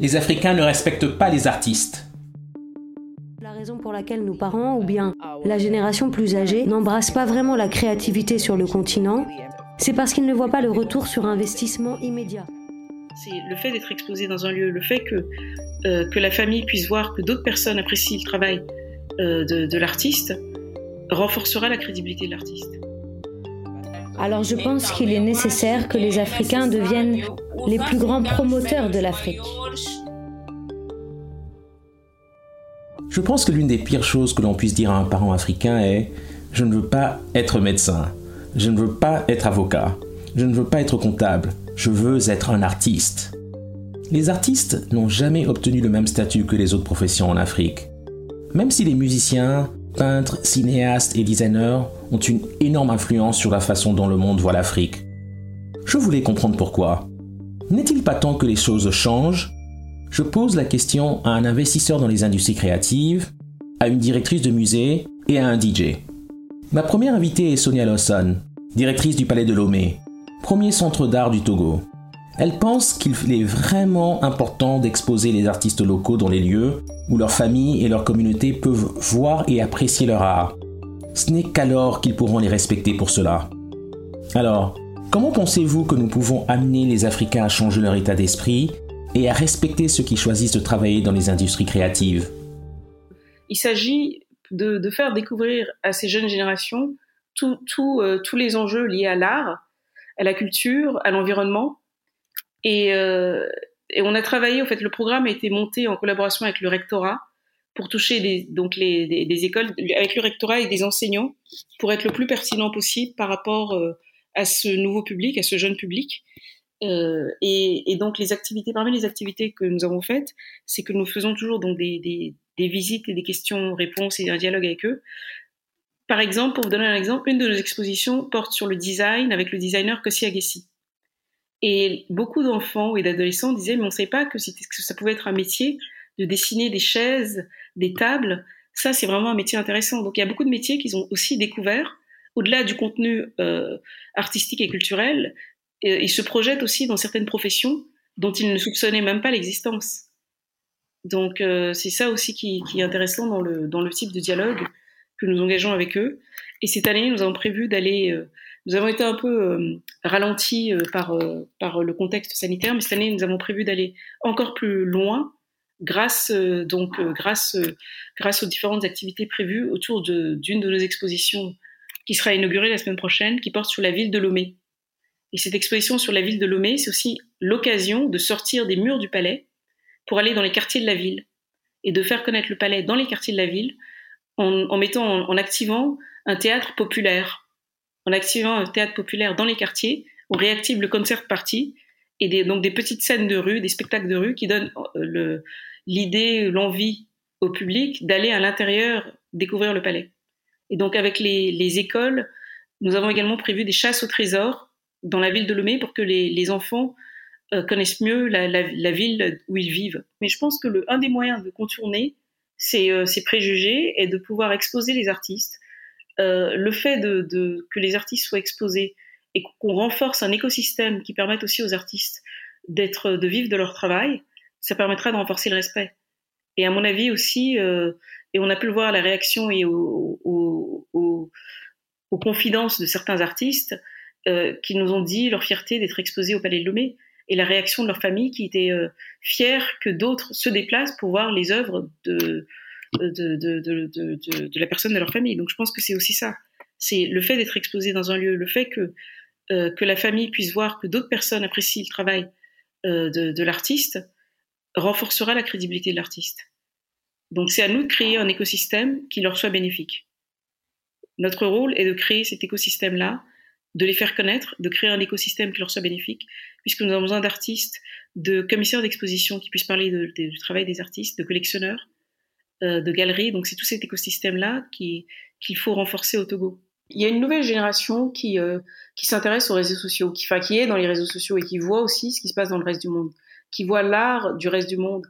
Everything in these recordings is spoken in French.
les Africains ne respectent pas les artistes. La raison pour laquelle nos parents ou bien la génération plus âgée n'embrassent pas vraiment la créativité sur le continent, c'est parce qu'ils ne voient pas le retour sur investissement immédiat. C'est le fait d'être exposé dans un lieu, le fait que, euh, que la famille puisse voir que d'autres personnes apprécient le travail euh, de, de l'artiste renforcera la crédibilité de l'artiste. Alors je pense qu'il est nécessaire que les Africains deviennent les plus grands promoteurs de l'Afrique. Je pense que l'une des pires choses que l'on puisse dire à un parent africain est ⁇ Je ne veux pas être médecin, je ne veux pas être avocat, je ne veux pas être comptable, je veux être un artiste. ⁇ Les artistes n'ont jamais obtenu le même statut que les autres professions en Afrique. Même si les musiciens, peintres, cinéastes et designers ont une énorme influence sur la façon dont le monde voit l'Afrique. Je voulais comprendre pourquoi. N'est-il pas temps que les choses changent? Je pose la question à un investisseur dans les industries créatives, à une directrice de musée et à un DJ. Ma première invitée est Sonia Lawson, directrice du Palais de Lomé, premier centre d'art du Togo. Elle pense qu'il est vraiment important d'exposer les artistes locaux dans les lieux où leurs familles et leurs communautés peuvent voir et apprécier leur art. Ce n'est qu'alors qu'ils pourront les respecter pour cela. Alors, comment pensez-vous que nous pouvons amener les Africains à changer leur état d'esprit et à respecter ceux qui choisissent de travailler dans les industries créatives? Il s'agit de, faire découvrir à ces jeunes générations euh, tous les enjeux liés à l'art, à la culture, à l'environnement, et, euh, et, on a travaillé, en fait, le programme a été monté en collaboration avec le rectorat pour toucher donc les, des, écoles, avec le rectorat et des enseignants, pour être le plus pertinent possible par rapport euh, à ce nouveau public, à ce jeune public. Euh, et, et, donc les activités, parmi les activités que nous avons faites, c'est que nous faisons toujours donc des, des, des visites et des questions-réponses et un dialogue avec eux. Par exemple, pour vous donner un exemple, une de nos expositions porte sur le design avec le designer Kossi Agessi. Et beaucoup d'enfants et d'adolescents disaient, mais on ne savait pas que, que ça pouvait être un métier de dessiner des chaises, des tables. Ça, c'est vraiment un métier intéressant. Donc, il y a beaucoup de métiers qu'ils ont aussi découverts, au-delà du contenu euh, artistique et culturel. ils se projettent aussi dans certaines professions dont ils ne soupçonnaient même pas l'existence. Donc, euh, c'est ça aussi qui, est intéressant dans le, dans le type de dialogue que nous engageons avec eux. Et cette année, nous avons prévu d'aller euh, nous avons été un peu euh, ralentis euh, par, euh, par le contexte sanitaire, mais cette année, nous avons prévu d'aller encore plus loin grâce, donc, grâce, grâce aux différentes activités prévues autour d'une de, nos expositions qui sera inaugurée la semaine prochaine, qui porte sur la ville de Lomé. Et cette exposition sur la ville de Lomé, c'est aussi l'occasion de sortir des murs du palais pour aller dans les quartiers de la ville et de faire connaître le palais dans les quartiers de la ville en, mettant, en activant un théâtre populaire en activant un théâtre populaire dans les quartiers, on réactive le concert party et donc des petites scènes de rue, des spectacles de rue qui donnent euh, l'idée, l'envie au public d'aller à l'intérieur découvrir le palais. Et donc avec les, écoles, nous avons également prévu des chasses au trésor dans la ville de Lomé pour que les, enfants euh, connaissent mieux la, ville où ils vivent. Mais je pense que le, un des moyens de contourner ces, euh, préjugés est de pouvoir exposer les artistes euh, le fait que les artistes soient exposés et qu'on renforce un écosystème qui permette aussi aux artistes d'être, de vivre de leur travail, ça permettra de renforcer le respect. Et à mon avis aussi, et on a pu le voir la réaction et aux, confidences de certains artistes euh, qui nous ont dit leur fierté d'être exposés au Palais de Lomé et la réaction de leur famille qui était fière que d'autres se déplacent pour voir les œuvres de, de, de, de, la personne de leur famille. Donc je pense que c'est aussi ça. C'est le fait d'être exposé dans un lieu, le fait que, euh, que la famille puisse voir que d'autres personnes apprécient le travail euh, de, l'artiste, renforcera la crédibilité de l'artiste. Donc c'est à nous de créer un écosystème qui leur soit bénéfique. Notre rôle est de créer cet écosystème-là de les faire connaître, de créer un écosystème qui leur soit bénéfique, puisque nous avons besoin d'artistes, de commissaires d'exposition qui puissent parler du travail des artistes, de collectionneurs, euh, de galeries. Donc c'est tout cet écosystème-là qu'il faut renforcer au Togo. Il y a une nouvelle génération qui, euh, qui s'intéresse aux réseaux sociaux, qui, enfin, qui est dans les réseaux sociaux et qui voit aussi ce qui se passe dans le reste du monde, qui voit l'art du reste du monde,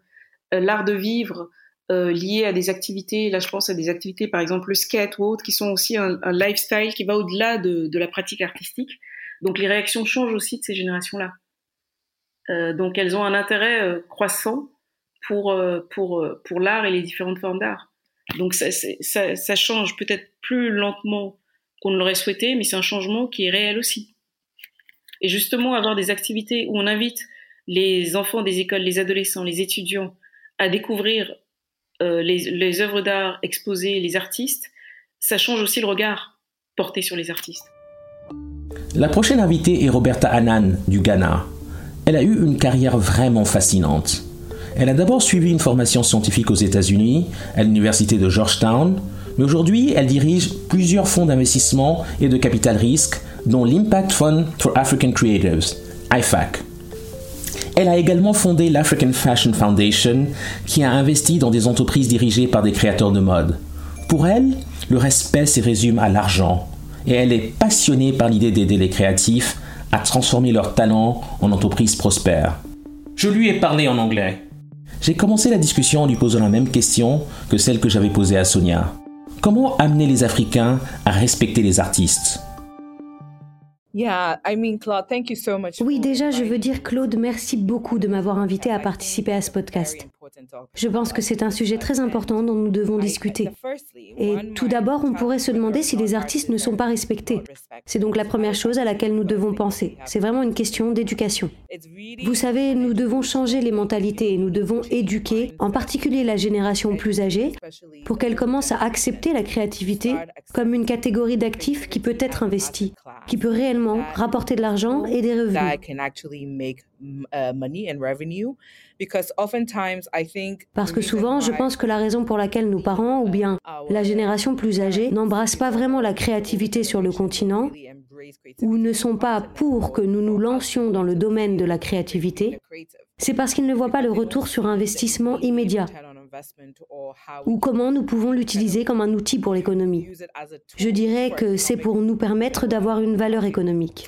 euh, l'art de vivre, euh, liées à des activités, là je pense à des activités par exemple le skate ou autres, qui sont aussi un, lifestyle qui va au-delà de, la pratique artistique. Donc les réactions changent aussi de ces générations-là. Euh, donc elles ont un intérêt euh, croissant pour, euh, pour, pour l'art et les différentes formes d'art. Donc ça, ça change peut-être plus lentement qu'on ne l'aurait souhaité, mais c'est un changement qui est réel aussi. Et justement, avoir des activités où on invite les enfants des écoles, les adolescents, les étudiants à découvrir euh, les, œuvres d'art exposées, les artistes, ça change aussi le regard porté sur les artistes. La prochaine invitée est Roberta Annan du Ghana. Elle a eu une carrière vraiment fascinante. Elle a d'abord suivi une formation scientifique aux États-Unis, à l'université de Georgetown, mais aujourd'hui elle dirige plusieurs fonds d'investissement et de capital risque, dont l'Impact Fund for African Creatives, IFAC. Elle a également fondé l'African Fashion Foundation, qui a investi dans des entreprises dirigées par des créateurs de mode. Pour elle, le respect se résume à l'argent, et elle est passionnée par l'idée d'aider les créatifs à transformer leurs talents en entreprises prospères. Je lui ai parlé en anglais. J'ai commencé la discussion en lui posant la même question que celle que j'avais posée à Sonia. Comment amener les Africains à respecter les artistes? Oui, déjà, je veux dire, Claude, merci beaucoup de m'avoir invité à participer à ce podcast. Je pense que c'est un sujet très important dont nous devons discuter. Et tout d'abord, on pourrait se demander si les artistes ne sont pas respectés. C'est donc la première chose à laquelle nous devons penser. C'est vraiment une question d'éducation. Vous savez, nous devons changer les mentalités et nous devons éduquer, en particulier la génération plus âgée, pour qu'elle commence à accepter la créativité comme une catégorie d'actifs qui peut être investie, qui peut réellement rapporter de l'argent et des revenus. Parce que souvent, je pense que la raison pour laquelle nos parents, ou bien la génération plus âgée, n'embrassent pas vraiment la créativité sur le continent, ou ne sont pas pour que nous nous lancions dans le domaine de la créativité, c'est parce qu'ils ne voient pas le retour sur investissement immédiat ou comment nous pouvons l'utiliser comme un outil pour l'économie. Je dirais que c'est pour nous permettre d'avoir une valeur économique.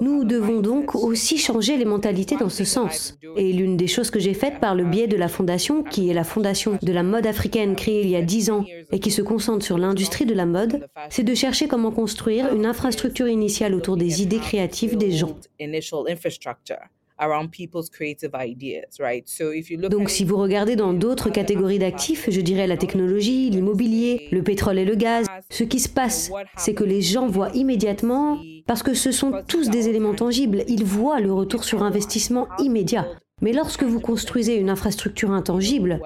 Nous devons donc aussi changer les mentalités dans ce sens. Et l'une des choses que j'ai faites par le biais de la fondation, qui est la fondation de la mode africaine créée il y a dix ans et qui se concentre sur l'industrie de la mode, c'est de chercher comment construire une infrastructure initiale autour des idées créatives des gens. Donc si vous regardez dans d'autres catégories d'actifs, je dirais la technologie, l'immobilier, le pétrole et le gaz, ce qui se passe, c'est que les gens voient immédiatement, parce que ce sont tous des éléments tangibles, ils voient le retour sur investissement immédiat. Mais lorsque vous construisez une infrastructure intangible,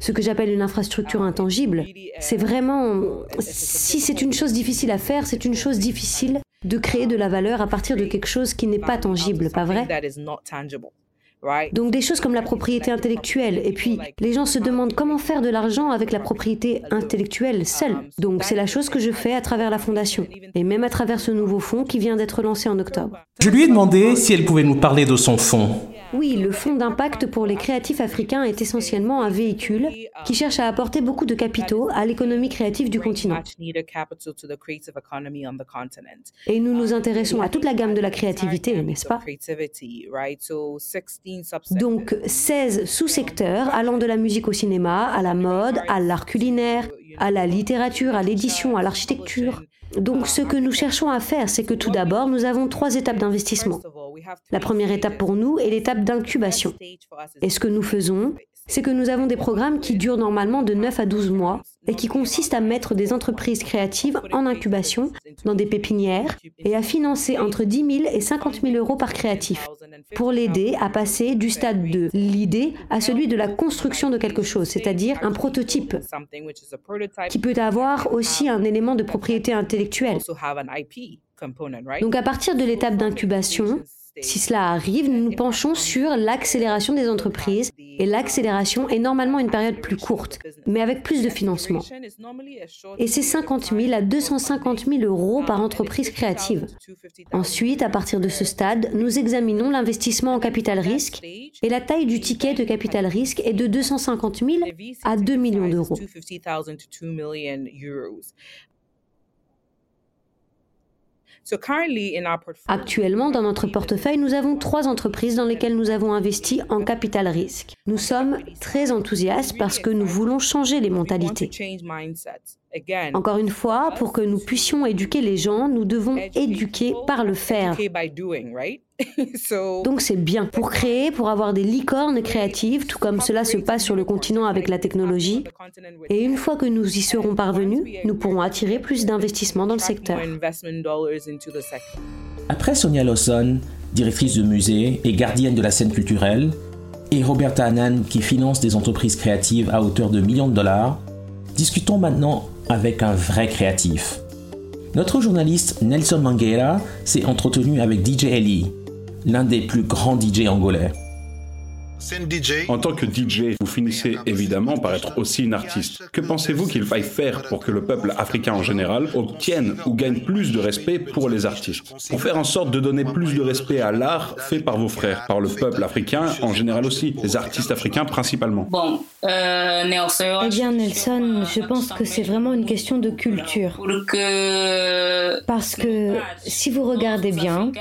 ce que j'appelle une infrastructure intangible, c'est vraiment, si c'est une chose difficile à faire, c'est une chose difficile de créer de la valeur à partir de quelque chose qui n'est pas tangible, pas vrai? donc des choses comme la propriété intellectuelle. Et puis, les gens se demandent comment faire de l'argent avec la propriété intellectuelle seule. Donc c'est la chose que je fais à travers la fondation. Et même à travers ce nouveau fonds qui vient d'être lancé en octobre. Je lui ai demandé si elle pouvait nous parler de son fonds. Oui, le Fonds d'impact pour les créatifs africains est essentiellement un véhicule qui cherche à apporter beaucoup de capitaux à l'économie créative du continent. Et nous nous intéressons à toute la gamme de la créativité, n'est-ce pas? Donc 16 sous-secteurs allant de la musique au cinéma, à la mode, à l'art culinaire, à la littérature, à l'édition, à l'architecture. Donc ce que nous cherchons à faire, c'est que tout d'abord, nous avons trois étapes d'investissement. La première étape pour nous est l'étape d'incubation. Et ce que nous faisons, c'est que nous avons des programmes qui durent normalement de 9 à 12 mois et qui consistent à mettre des entreprises créatives en incubation dans des pépinières et à financer entre 10 000 et 50 000 euros par créatif pour l'aider à passer du stade de l'idée à celui de la construction de quelque chose, c'est-à-dire un prototype qui peut avoir aussi un élément de propriété intellectuelle. Donc à partir de l'étape d'incubation, Si cela arrive, nous nous penchons sur l'accélération des entreprises et l'accélération est normalement une période plus courte, mais avec plus de financement. Et c'est 50 000 à 250 000 euros par entreprise créative. Ensuite, à partir de ce stade, nous examinons l'investissement en capital risque et la taille du ticket de capital risque est de 250 000 à 2 millions d'euros. Actuellement, dans notre portefeuille, nous avons trois entreprises dans lesquelles nous avons investi en capital risque. Nous sommes très enthousiastes parce que nous voulons changer les mentalités. Encore une fois, pour que nous puissions éduquer les gens, nous devons éduquer par le faire. Donc c'est bien pour créer, pour avoir des licornes créatives, tout comme cela se passe sur le continent avec la technologie. Et une fois que nous y serons parvenus, nous pourrons attirer plus d'investissements dans le secteur. Après Sonia Lawson, directrice de musée et gardienne de la scène culturelle, et Roberta Annan qui finance des entreprises créatives à hauteur de millions de dollars, discutons maintenant avec un vrai créatif. Notre journaliste Nelson Mangueira s'est entretenu avec DJ Ellie, l'un des plus grands DJ angolais. En tant que DJ, vous finissez évidemment par être aussi une artiste. Que pensez-vous qu'il faille faire pour que le peuple africain en général obtienne ou gagne plus de respect pour les artistes Pour faire en sorte de donner plus de respect à l'art fait par vos frères, par le peuple africain en général aussi, les artistes africains principalement. Bon, euh, Nelson. Eh bien, Nelson, je pense que c'est vraiment une question de culture. Parce que si vous regardez bien,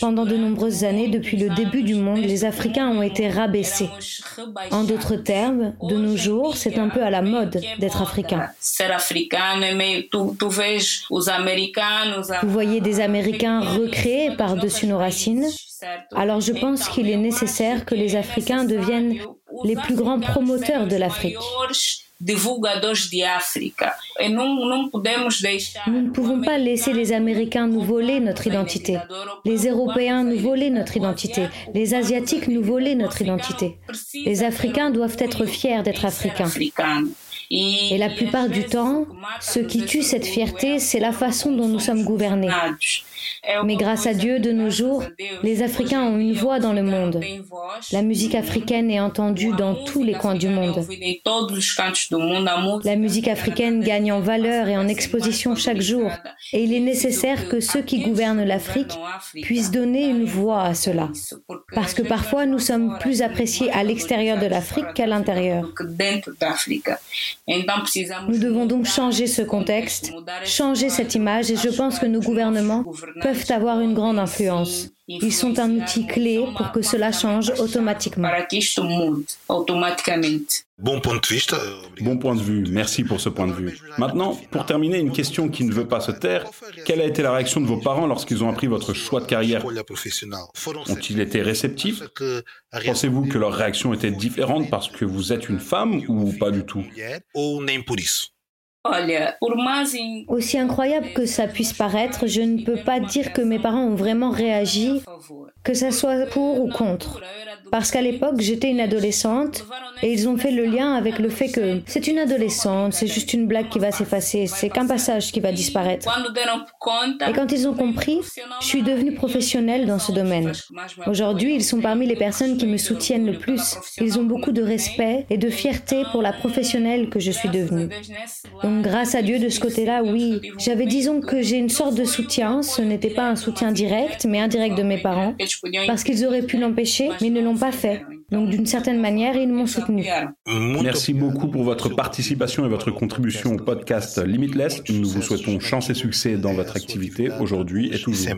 pendant de nombreuses années, depuis le début du monde, les Africains ont été rabaissés en d'autres termes, de nos jours, c'est un peu à la mode d'être africain. Vous voyez des Américains recréés par-dessus nos racines. Alors je pense qu'il est nécessaire que les Africains deviennent les plus grands promoteurs de l'Afrique. Nous ne pouvons pas laisser les Américains nous voler notre identité, les Européens nous voler notre identité, les Asiatiques nous voler notre identité. Les Africains doivent être fiers d'être africains. Et la plupart du temps, ce qui tue cette fierté, c'est la façon dont nous sommes gouvernés. Mais grâce à Dieu, de nos jours, les Africains ont une voix dans le monde. La musique africaine est entendue dans tous les coins du monde. La musique africaine gagne en valeur et en exposition chaque jour. Et il est nécessaire que ceux qui gouvernent l'Afrique puissent donner une voix à cela. Parce que parfois, nous sommes plus appréciés à l'extérieur de l'Afrique qu'à l'intérieur. Nous devons donc changer ce contexte, changer cette image et je pense que nos gouvernements peuvent avoir une grande influence. Ils sont un outil clé pour que cela change automatiquement. Bon point de vue. Bon point de vue. Merci pour ce point de vue. Maintenant, pour terminer, une question qui ne veut pas se taire. Quelle a été la réaction de vos parents lorsqu'ils ont appris votre choix de carrière? Ont-ils été réceptifs? Pensez-vous que leur réaction était différente parce que vous êtes une femme ou pas du tout? Aussi incroyable que ça puisse paraître, je ne peux pas dire que mes parents ont vraiment réagi, que ça soit pour ou contre. Parce qu'à l'époque, j'étais une adolescente et ils ont fait le lien avec le fait que c'est une adolescente, c'est juste une blague qui va s'effacer, c'est qu'un passage qui va disparaître. Et quand ils ont compris, je suis devenue professionnelle dans ce domaine. Aujourd'hui, ils sont parmi les personnes qui me soutiennent le plus. Ils ont beaucoup de respect et de fierté pour la professionnelle que je suis devenue. Donc grâce à Dieu de ce côté-là, oui, j'avais disons que j'ai une sorte de soutien. Ce n'était pas un soutien direct, mais indirect de mes parents, parce qu'ils auraient pu l'empêcher, mais ils ne l'ont pas fait. Donc d'une certaine manière, ils m'ont soutenu. Merci beaucoup pour votre participation et votre contribution au podcast Limitless. Nous vous souhaitons chance et succès dans votre activité aujourd'hui et toujours.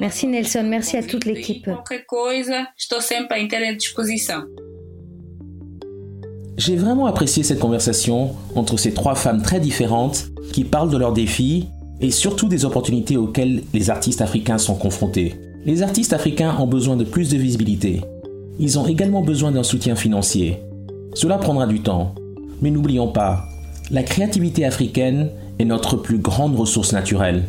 Merci Nelson, merci à toute l'équipe. J'ai vraiment apprécié cette conversation entre ces trois femmes très différentes qui parlent de leurs défis et surtout des opportunités auxquelles les artistes africains sont confrontés. Les artistes africains ont besoin de plus de visibilité. Ils ont également besoin d'un soutien financier. Cela prendra du temps. Mais n'oublions pas, la créativité africaine est notre plus grande ressource naturelle.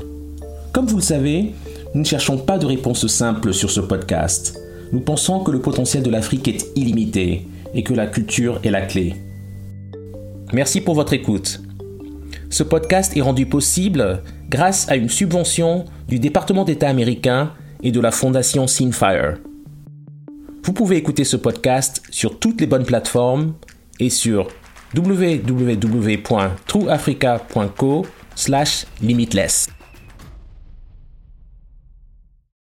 Comme vous le savez, nous ne cherchons pas de réponse simple sur ce podcast. Nous pensons que le potentiel de l'Afrique est illimité et que la culture est la clé. Merci pour votre écoute. Ce podcast est rendu possible grâce à une subvention du département d'État américain et de la fondation Sinfire. Vous pouvez écouter ce podcast sur toutes les bonnes plateformes et sur www.trueafrica.co/limitless.